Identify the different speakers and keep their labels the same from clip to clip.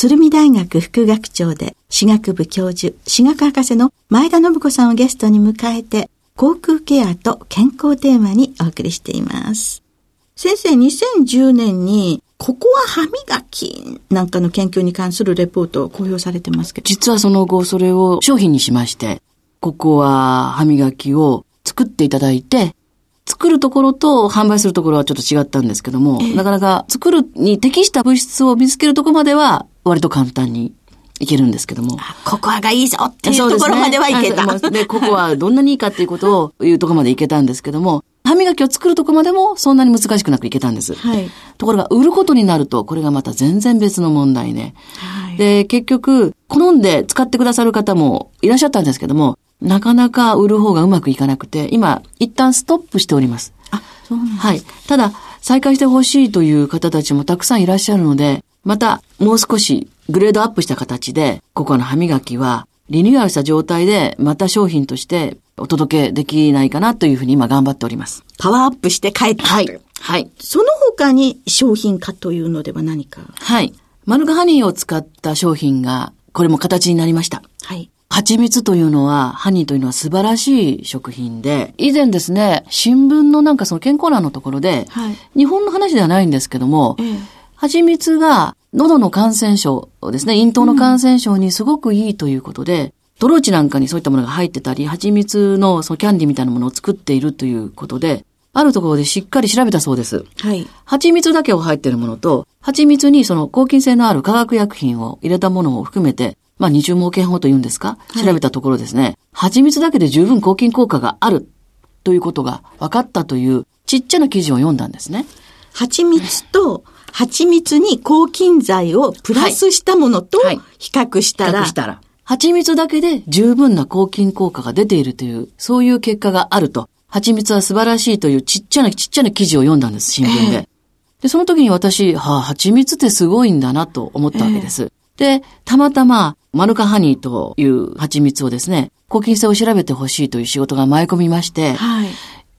Speaker 1: 鶴見大学副学長で、歯学部教授、歯学博士の前田信子さんをゲストに迎えて、航空ケアと健康テーマにお送りしています。先生、2010年に、ここは歯磨きなんかの研究に関するレポートを公表されてますけど。
Speaker 2: 実はその後、それを商品にしまして、ここは歯磨きを作っていただいて、作るところと販売するところはちょっと違ったんですけども、なかなか作るに適した物質を見つけるところまでは割と簡単にいけるんですけども。
Speaker 1: ココアがいいぞっていうところまではいけた。
Speaker 2: で、ね、ココアどんなにいいかっていうことを言うところまでいけたんですけども、歯磨きを作るとこまでもそんなに難しくなくいけたんです。はい、ところが、売ることになると、これがまた全然別の問題ね。はい、で、結局、好んで使ってくださる方もいらっしゃったんですけども、なかなか売る方がうまくいかなくて、今、一旦ストップしております。
Speaker 1: あ、そうなんです
Speaker 2: はい。ただ、再開してほしいという方たちもたくさんいらっしゃるので、また、もう少しグレードアップした形で、ここの歯磨きは、リニューアルした状態で、また商品としてお届けできないかなというふうに今頑張っております。
Speaker 1: パワーアップして帰って
Speaker 2: はい。はい。
Speaker 1: その他に商品化というのでは何か？
Speaker 2: はい。マヌカハニーを使った商品が、これも形になりました。はい。蜂蜜というのは、ハニーというのは素晴らしい食品で、以前ですね、新聞のなんかその健康欄のところで、はい、日本の話ではないんですけども、ええ、蜂蜜が喉の感染症ですね、咽頭の感染症にすごくいいということで、うん、トローチなんかにそういったものが入ってたり、蜂蜜のそのキャンディみたいなものを作っているということで、あるところでしっかり調べたそうです。はい。蜂蜜だけを入っているものと、蜂蜜にその抗菌性のある化学薬品を入れたものを含めて、まあ、二重毛検法というんですか、調べたところですね、はい、蜂蜜だけで十分抗菌効果があるということが分かったというちっちゃな記事を読んだんですね。
Speaker 1: 蜂蜜と、蜂蜜に抗菌剤をプラスしたものと比較したら、はいはい、比較したら
Speaker 2: 蜂蜜だけで十分な抗菌効果が出ているという、そういう結果があると。蜂蜜は素晴らしいというちっちゃなちっちゃな記事を読んだんです、新聞で。えー、で、その時に私、はあ、蜂蜜ってすごいんだなと思ったわけです。えー、で、たまたま、マヌカハニーという蜂蜜をですね、抗菌性を調べてほしいという仕事が舞い込みまして、はい。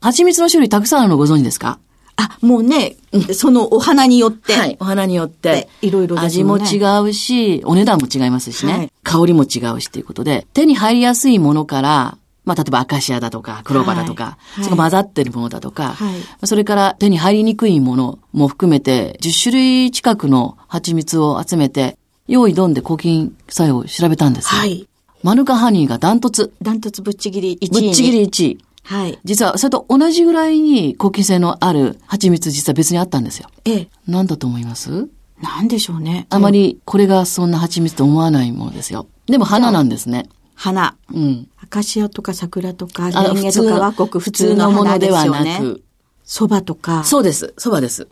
Speaker 2: 蜂蜜の種類たくさんあるのご存知ですか？
Speaker 1: あ、もうね、そのお花によって。
Speaker 2: はい、お花によって。
Speaker 1: いろいろ、ね、
Speaker 2: 味も違うし、お値段も違いますしね。はい、香りも違うしということで、手に入りやすいものから、まあ、例えばアカシアだとか、クローバーだとか、はい、その混ざってるものだとか、はい、それから手に入りにくいものも含めて、10種類近くの蜂蜜を集めて、用意ドンで抗菌作用を調べたんですよ。はい。マヌカハニーがダントツ。
Speaker 1: ダントツぶっちぎり1
Speaker 2: 位。ぶっちぎり1位。はい。実は、それと同じぐらいに抗菌性のある蜂蜜実は別にあったんですよ。ええ。何だと思います？
Speaker 1: 何でしょうね。
Speaker 2: あまりこれがそんな蜂蜜と思わないものですよ。でも花なんですね。
Speaker 1: 花。うん。アカシアとか桜とか、レンゲとかはごく普通のものではなく。蕎麦とか。
Speaker 2: そうです。蕎麦です。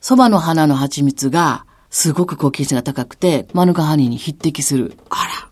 Speaker 2: 蕎麦の花の蜂蜜が、すごく抗菌性が高くて、マヌカハニーに匹敵する。
Speaker 1: あら。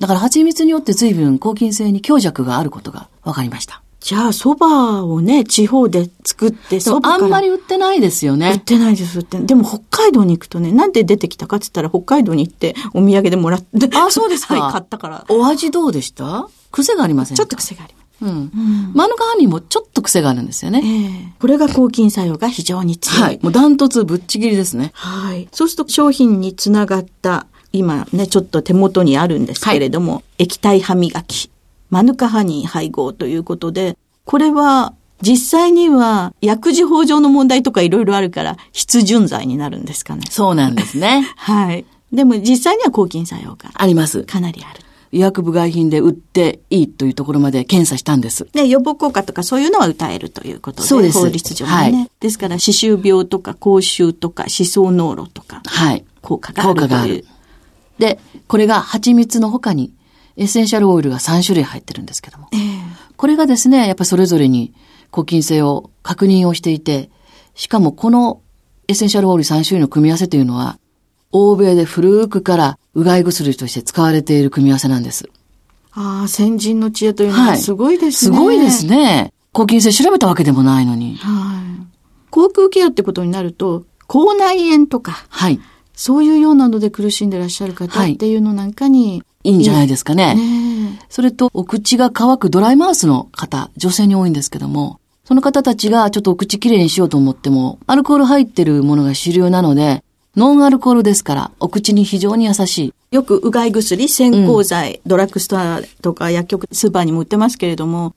Speaker 2: だから蜂蜜によって随分抗菌性に強弱があることが分かりました。
Speaker 1: じゃあ、蕎麦をね、地方で作って、蕎麦
Speaker 2: あんまり売ってないですよ
Speaker 1: 売っ
Speaker 2: ね。
Speaker 1: てないです、売って。でも北海道に行くとね、なんで出てきたかって言ったら北海道に行ってお土産でもらって。
Speaker 2: あそうですか
Speaker 1: はい、買ったから。
Speaker 2: お味どうでした？癖がありませんか？
Speaker 1: ちょっと癖があります。
Speaker 2: うん。マヌカハニーもちょっと癖があるんですよね。
Speaker 1: ええこれが抗菌作用が非常に強い。
Speaker 2: はい。もうダントツぶっちぎりですね。
Speaker 1: はい。そうすると商品につながった、今ね、ちょっと手元にあるんですけれども、液体歯磨き、マヌカハニー配合ということで、これは実際には薬事法上の問題とかいろいろあるから必準剤になるんですかね。
Speaker 2: そうなんですね。
Speaker 1: はい。でも実際には抗菌作用が
Speaker 2: あります。
Speaker 1: かなりある。
Speaker 2: 医薬部外品で売っていいというところまで検査したんです。
Speaker 1: で、予防効果とかそういうのは歌えるということで、
Speaker 2: そうです
Speaker 1: 法律上にね。
Speaker 2: はい
Speaker 1: ですから、歯周病とか口臭とか歯槽膿漏とか
Speaker 2: はい。
Speaker 1: 効果があるという。
Speaker 2: 効果がある。で、これが蜂蜜の他にエッセンシャルオイルが3種類入ってるんですけども。
Speaker 1: ええ
Speaker 2: これがですね、やっぱりそれぞれに抗菌性を確認をしていて、しかもこのエッセンシャルオイル3種類の組み合わせというのは、欧米で古くからうがい薬として使われている組み合わせなんです。
Speaker 1: ああ、先人の知恵というのはすごいですね。
Speaker 2: すごいです。ね。抗菌性調べたわけでもないのに。
Speaker 1: はい。口腔ケアってことになると、口内炎とか、
Speaker 2: はい。
Speaker 1: そういうようなので苦しんでらっしゃる方
Speaker 2: はい
Speaker 1: っていうのなんかに、
Speaker 2: いいんじゃないですかね。
Speaker 1: ねえ
Speaker 2: それと、お口が乾くドライマウスの方、女性に多いんですけども、その方たちがちょっとお口きれいにしようと思っても、アルコール入ってるものが主流なので、ノンアルコールですから、お口に非常に優しい。
Speaker 1: よくうがい薬、線香剤、ドラッグストアとか薬局、スーパーにも売ってますけれども、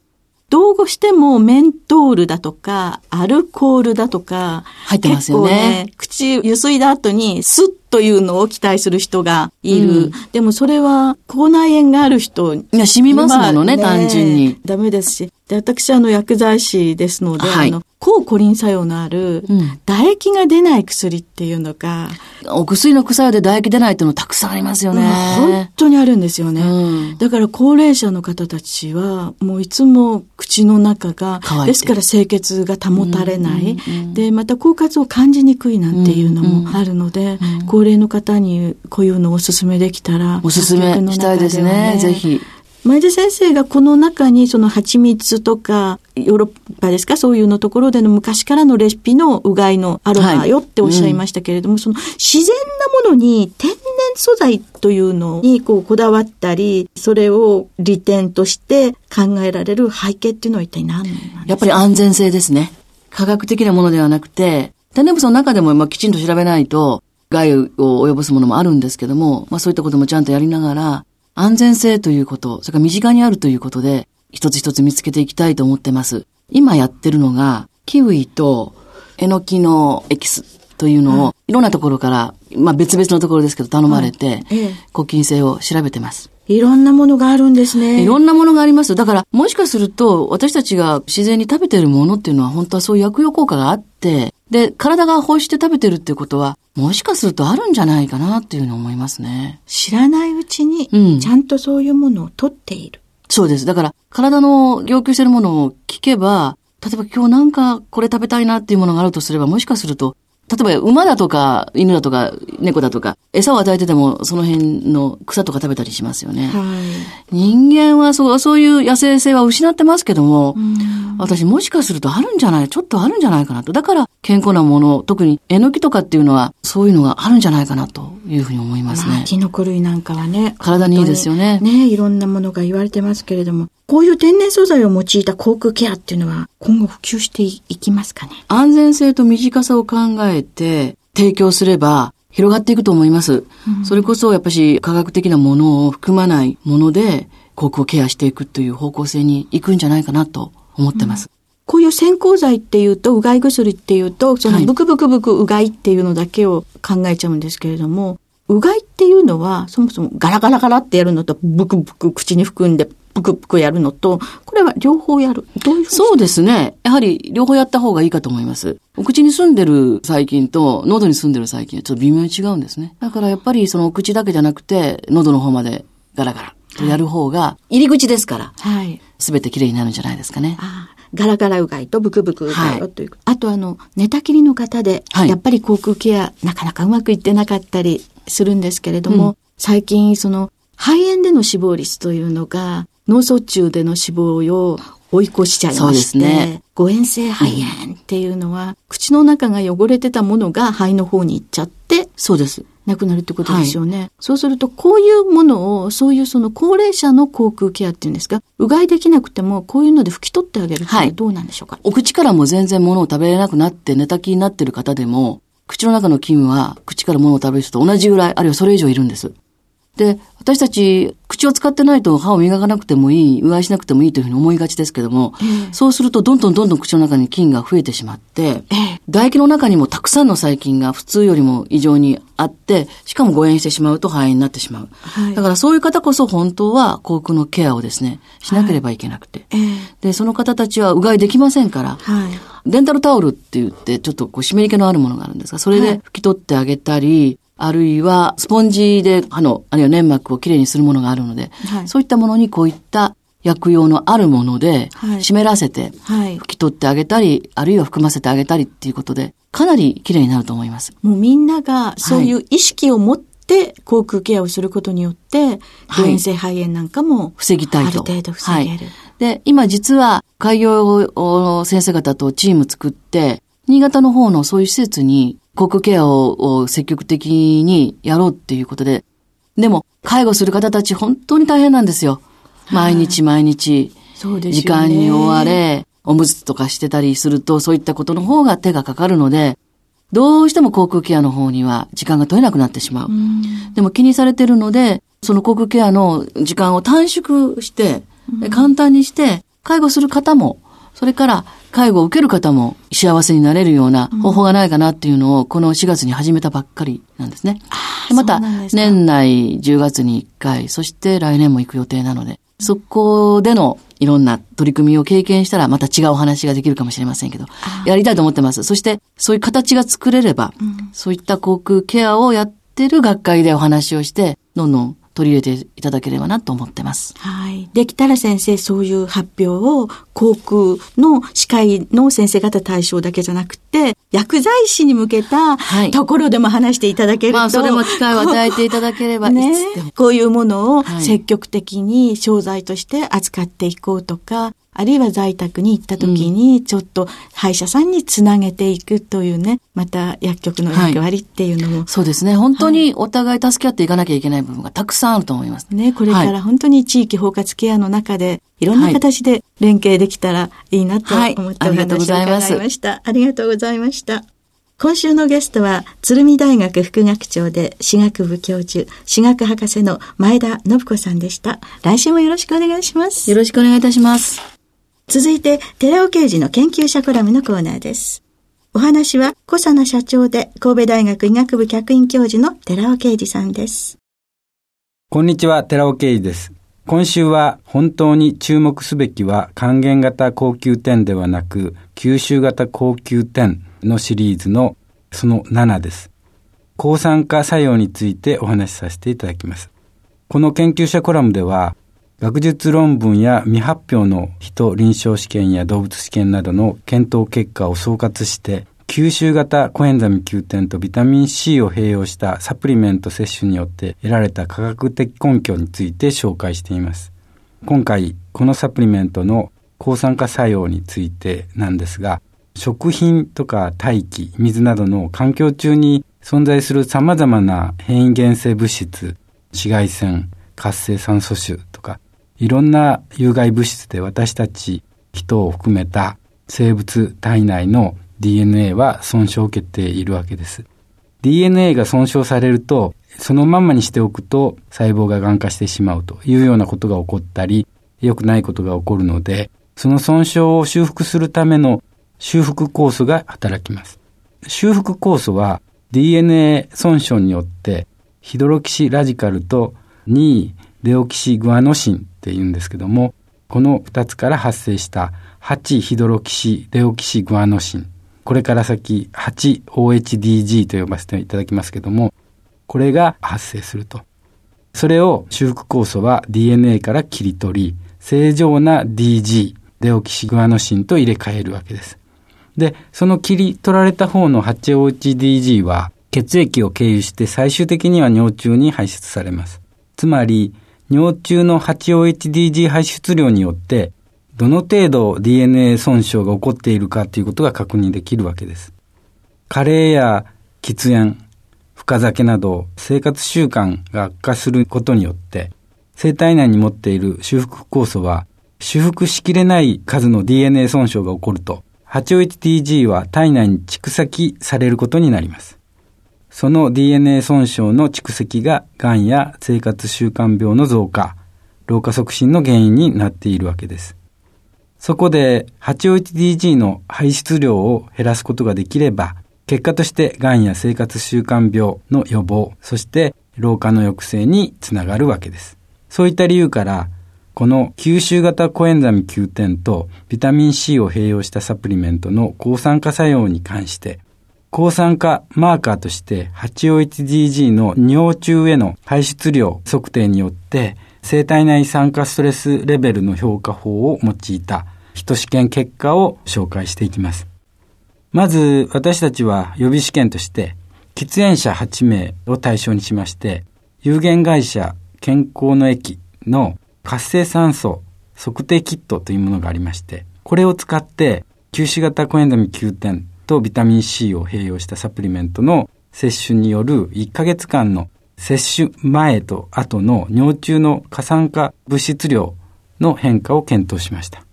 Speaker 1: どうしてもメントールだとか、アルコールだとか、
Speaker 2: 入ってますよね
Speaker 1: ね、口ゆすいだ後にスッというのを期待する人がいる。
Speaker 2: うん
Speaker 1: でもそれは口内炎がある人
Speaker 2: いや、染みますものね、
Speaker 1: まあ
Speaker 2: 単純に。
Speaker 1: ダメですし。で、私、あの、薬剤師ですので、
Speaker 2: はい
Speaker 1: あの、抗コリン作用のある、
Speaker 2: うん
Speaker 1: 唾液が出ない薬っていうのが、
Speaker 2: お薬の副作用で唾液出ないっていうのたくさんありますよ
Speaker 1: もう本
Speaker 2: ね。
Speaker 1: 当にあるんですよね。
Speaker 2: うん
Speaker 1: だから高齢者の方たちは、もういつも口の中がですから清潔が保たれない。
Speaker 2: うんうんうん
Speaker 1: で、また狡猾を感じにくいなんていうのもあるので、高齢の方にこういうのをお勧めできたら、
Speaker 2: おすすめしたいですね、
Speaker 1: では
Speaker 2: ぜひ。
Speaker 1: 前田先生がこの中にその蜂蜜とか、ヨーロッパですかそういうのところでの昔からのレシピのうがいのアロマよっておっしゃいましたけれども、その自然なものに天然素材というのにこうこだわったり、それを利点として考えられる背景っていうのは一体何なんですか？
Speaker 2: やっぱり安全性ですね。科学的なものではなくて、天然物の中でもまあきちんと調べないと、害を及ぼすものもあるんですけども、まあそういったこともちゃんとやりながら、安全性ということ、それから身近にあるということで、一つ一つ見つけていきたいと思ってます。今やってるのが、キウイとえのきのエキスというのを、いろんなところから、まあ別々のところですけど頼まれて、
Speaker 1: ええ
Speaker 2: 抗菌性を調べてます。
Speaker 1: いろんなものがあるんですね。
Speaker 2: いろんなものがあります。だから、もしかすると、私たちが自然に食べているものっていうのは、本当はそういう薬用効果があって、で、体が欲して食べてるっていうことは、もしかするとあるんじゃないかなっていうふうに思いますね。
Speaker 1: 知らないうちに
Speaker 2: うん、
Speaker 1: ちゃんとそういうものを取っている。
Speaker 2: そうです。だから、体の要求してるものを聞けば、例えば今日なんかこれ食べたいなっていうものがあるとすれば、もしかすると、例えば馬だとか犬だとか猫だとか、餌を与えててもその辺の草とか食べたりしますよね。
Speaker 1: はい。
Speaker 2: 人間はそう、そういう野生性は失ってますけども、私もしかするとあるんじゃないちょっとあるんじゃないかなと。だから健康なもの、特にえのきとかっていうのは、そういうのがあるんじゃないかなというふうに思います
Speaker 1: まあ、
Speaker 2: ね。
Speaker 1: キノコ類なんかはね。
Speaker 2: 体にいいですよね
Speaker 1: ね、いろんなものが言われてますけれども、こういう天然素材を用いた口腔ケアっていうのは今後普及していきますかね？
Speaker 2: 安全性と短さを考えて提供すれば広がっていくと思います。それこそやっぱし科学的なものを含まないもので口腔ケアしていくという方向性に行くんじゃないかなと思ってます。
Speaker 1: こういう線香剤っていうと、うがい薬っていうと、その
Speaker 2: はい
Speaker 1: ブクブクブクうがいっていうのだけを考えちゃうんですけれども、うがいっていうのは、そもそもガラガラガラってやるのと、ブクブク口に含んで、ブクブクやるのと、これは両方やる。どういうふうに
Speaker 2: そうですね。やはり両方やった方がいいかと思います。お口に住んでる細菌と喉に住んでる細菌はちょっと微妙に違うんですね。だからやっぱりそのお口だけじゃなくて喉の方までガラガラとやる方が入り口ですから、
Speaker 1: はい。
Speaker 2: すべてきれいになるんじゃないですかね。
Speaker 1: ああガラガラうがいとブクブクうがい
Speaker 2: はい
Speaker 1: をという。あとあの、寝たきりの方で、
Speaker 2: はい
Speaker 1: やっぱり口腔ケアなかなかうまくいってなかったりするんですけれども、
Speaker 2: うん
Speaker 1: 最近その肺炎での死亡率というのが脳卒中での死亡を追い越しちゃいまして、ね、誤嚥性肺炎っていうのは、口の中が汚れてたものが肺の方に行っちゃって、
Speaker 2: そうです。
Speaker 1: なくなるってことですよね。はい、そうすると、こういうものを、そういうその高齢者の口腔ケアっていうんですか、うがいできなくても、こういうので拭き取ってあげるってどうなんでしょうか、はい、
Speaker 2: お口からも全然物を食べれなくなって寝たきになってる方でも、口の中の菌は口から物を食べる人と同じぐらい、あるいはそれ以上いるんです。で、私たち、口を使ってないと歯を磨かなくてもいい、うがいしなくてもいいというふうに思いがちですけども、えー、そうするとどんどんどんどん口の中に菌が増えてしまって、えー、唾液の中にもたくさんの細菌が普通よりも異常にあって、しかも誤嚥してしまうと肺炎になってしまう。はい、だからそういう方こそ本当は口腔のケアをですね、しなければいけなくて。はい。えー、で、その方たちはうがいできませんから、はい、デンタルタオルって言って、ちょっとこう湿り気のあるものがあるんですが、それで拭き取ってあげたり、あるいはスポンジで歯の、あるいは粘膜をきれいにするものがあるので、はい、そういったものにこういった薬用のあるもので、湿らせて、拭き取ってあげたり、あるいは含ませてあげたりっていうことで、かなりきれいになると思います。
Speaker 1: もうみんながそういう意識を持って、口腔ケアをすることによって、誤嚥性肺炎なんかも、
Speaker 2: 防ぎたいと。
Speaker 1: ある程度防げる。
Speaker 2: で、今実は、開業の先生方とチーム作って、新潟の方のそういう施設に口腔ケアを積極的にやろうっていうことで、でも、介護する方たち本当に大変なんですよ。毎日毎日、時間に追われ、おむつとかしてたりすると、そういったことの方が手がかかるので、どうしても口腔ケアの方には時間が取れなくなってしまう。うでも気にされてるので、その口腔ケアの時間を短縮して、簡単にして、介護する方も、それから介護を受ける方も幸せになれるような方法がないかなっていうのを、この4月に始めたばっかりなんですね。また、年内10月に1回、そして来年も行く予定なので、そこでのいろんな取り組みを経験したらまた違うお話ができるかもしれませんけど、やりたいと思ってます。そしてそういう形が作れれば、うん、そういった航空ケアをやってる学会でお話をして、どんどん取り入れていただければなと思ってます。
Speaker 1: はい。できたら先生、そういう発表を航空の司会の先生方対象だけじゃなくて、薬剤師に向けたところでも話していただけると、はい、まあ、
Speaker 2: それも機会を与えていただければ
Speaker 1: ね、こういうものを積極的に商材として扱っていこうとか、あるいは在宅に行った時に、ちょっと歯医者さんにつなげていくというね、また薬局の役割っていうのも、は
Speaker 2: い、そうですね。本当にお互い助け合っていかなきゃいけない部分がたくさんあると思います。
Speaker 1: ね、これから本当に地域包括ケアの中で、いろんな形で連携できたらいいなと思ってお話を伺いました。ありがとうございました。今週のゲストは、鶴見大学副学長で、歯学部教授、歯学博士の前田信子さんでした。来週もよろしくお願いします。
Speaker 2: よろしくお願いいたします。
Speaker 1: 続いて、寺尾刑事の研究者コラムのコーナーです。お話は、小佐奈社長で神戸大学医学部客員教授の寺尾啓二さんです。
Speaker 3: こんにちは、寺尾啓二です。今週は本当に注目すべきは還元型高級店ではなく吸収型高級店のシリーズのその7です。抗酸化作用についてお話しさせていただきます。この研究者コラムでは学術論文や未発表の人臨床試験や動物試験などの検討結果を総括して、吸収型コエンザミ Q10 とビタミン C を併用したサプリメント摂取によって得られた科学的根拠について紹介しています。今回、このサプリメントの抗酸化作用についてなんですが、食品とか大気、水などの環境中に存在する様々な変異原性物質、紫外線、活性酸素種とか、いろんな有害物質で私たち人を含めた生物体内の DNA は損傷を受けているわけです。DNA が損傷されると、そのままにしておくと細胞が癌化してしまうというようなことが起こったり、良くないことが起こるので、その損傷を修復するための修復酵素が働きます。修復酵素は DNA 損傷によってヒドロキシラジカルと2デオキシグアノシンって言うんですけども、この2つから発生した8ヒドロキシデオキシグアノシン。これから先 8OHDG と呼ばせていただきますけども、これが発生すると。それを修復酵素は DNA から切り取り、正常な DG、デオキシグアノシンと入れ替えるわけです。で、その切り取られた方の 8OHDG は血液を経由して最終的には尿中に排出されます。つまり、尿中の 8OHDG 排出量によってどの程度 DNA 損傷が起こっているかということが確認できるわけです。加齢や喫煙、深酒など生活習慣が悪化することによって生体内に持っている修復酵素は修復しきれない数の DNA 損傷が起こると 851TG は体内に蓄積されることになります。その DNA 損傷の蓄積が癌や生活習慣病の増加、老化促進の原因になっているわけです。そこで 851DG の排出量を減らすことができれば、結果として癌や生活習慣病の予防、そして老化の抑制につながるわけです。そういった理由から、この吸収型コエンザミ Q10 とビタミン C を併用したサプリメントの抗酸化作用に関して、抗酸化マーカーとして 851DG の尿中への排出量測定によって生体内酸化ストレスレベルの評価法を用いた人試験結果を紹介していきます。まず私たちは予備試験として喫煙者8名を対象にしまして有限会社健康の液の活性酸素測定キットというものがありましてこれを使って吸収型コエンザミ9点とビタミン C を併用したサプリメントの摂取による1ヶ月間の摂取前と後の尿中の過酸化物質量の変化を検討しました。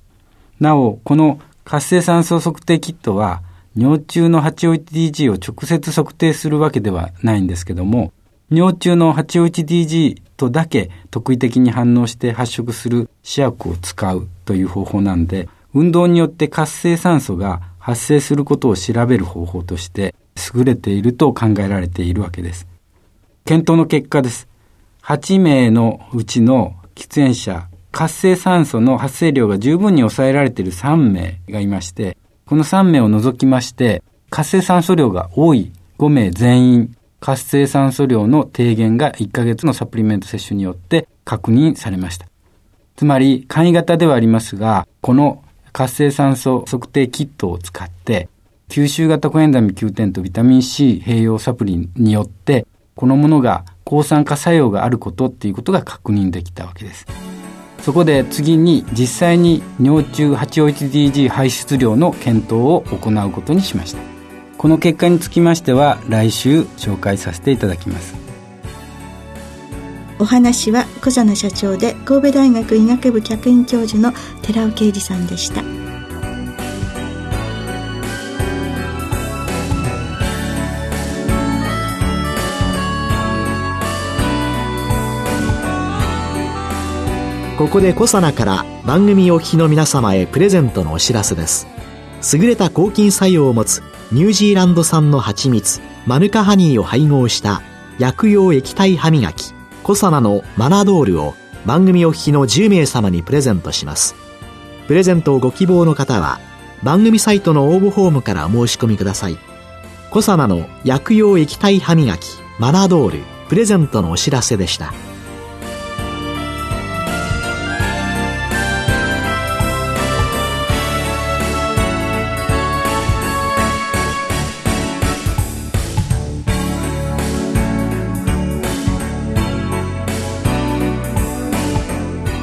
Speaker 3: なお、この活性酸素測定キットは尿中の 851DG を直接測定するわけではないんですけども、尿中の 851DG とだけ特異的に反応して発色する試薬を使うという方法なんで、運動によって活性酸素が発生することを調べる方法として優れていると考えられているわけです。検討の結果です。8名のうちの喫煙者、活性酸素の発生量が十分に抑えられている3名がいまして、この3名を除きまして、活性酸素量が多い5名全員、活性酸素量の低減が1ヶ月のサプリメント摂取によって確認されました。つまり、簡易型ではありますが、この活性酸素測定キットを使って、吸収型コエンザミ9点とビタミン C 併用サプリによって、このものが抗酸化作用があることっていうことが確認できたわけです。そこで次に実際に尿中 851DG 排出量の検討を行うことにしました。この結果につきましては来週紹介させていただきます。
Speaker 1: お話は小佐奈社長で神戸大学医学部客員教授の寺尾啓二さんでした。
Speaker 4: ここで小佐奈から番組お聞きの皆様へプレゼントのお知らせです。優れた抗菌作用を持つニュージーランド産の蜂蜜マヌカハニーを配合した薬用液体歯磨き。コサナのマナドールを番組お聞きの10名様にプレゼントします。プレゼントをご希望の方は、番組サイトの応募フォームからお申し込みください。コサナの薬用液体歯磨き、マナドール、プレゼントのお知らせでした。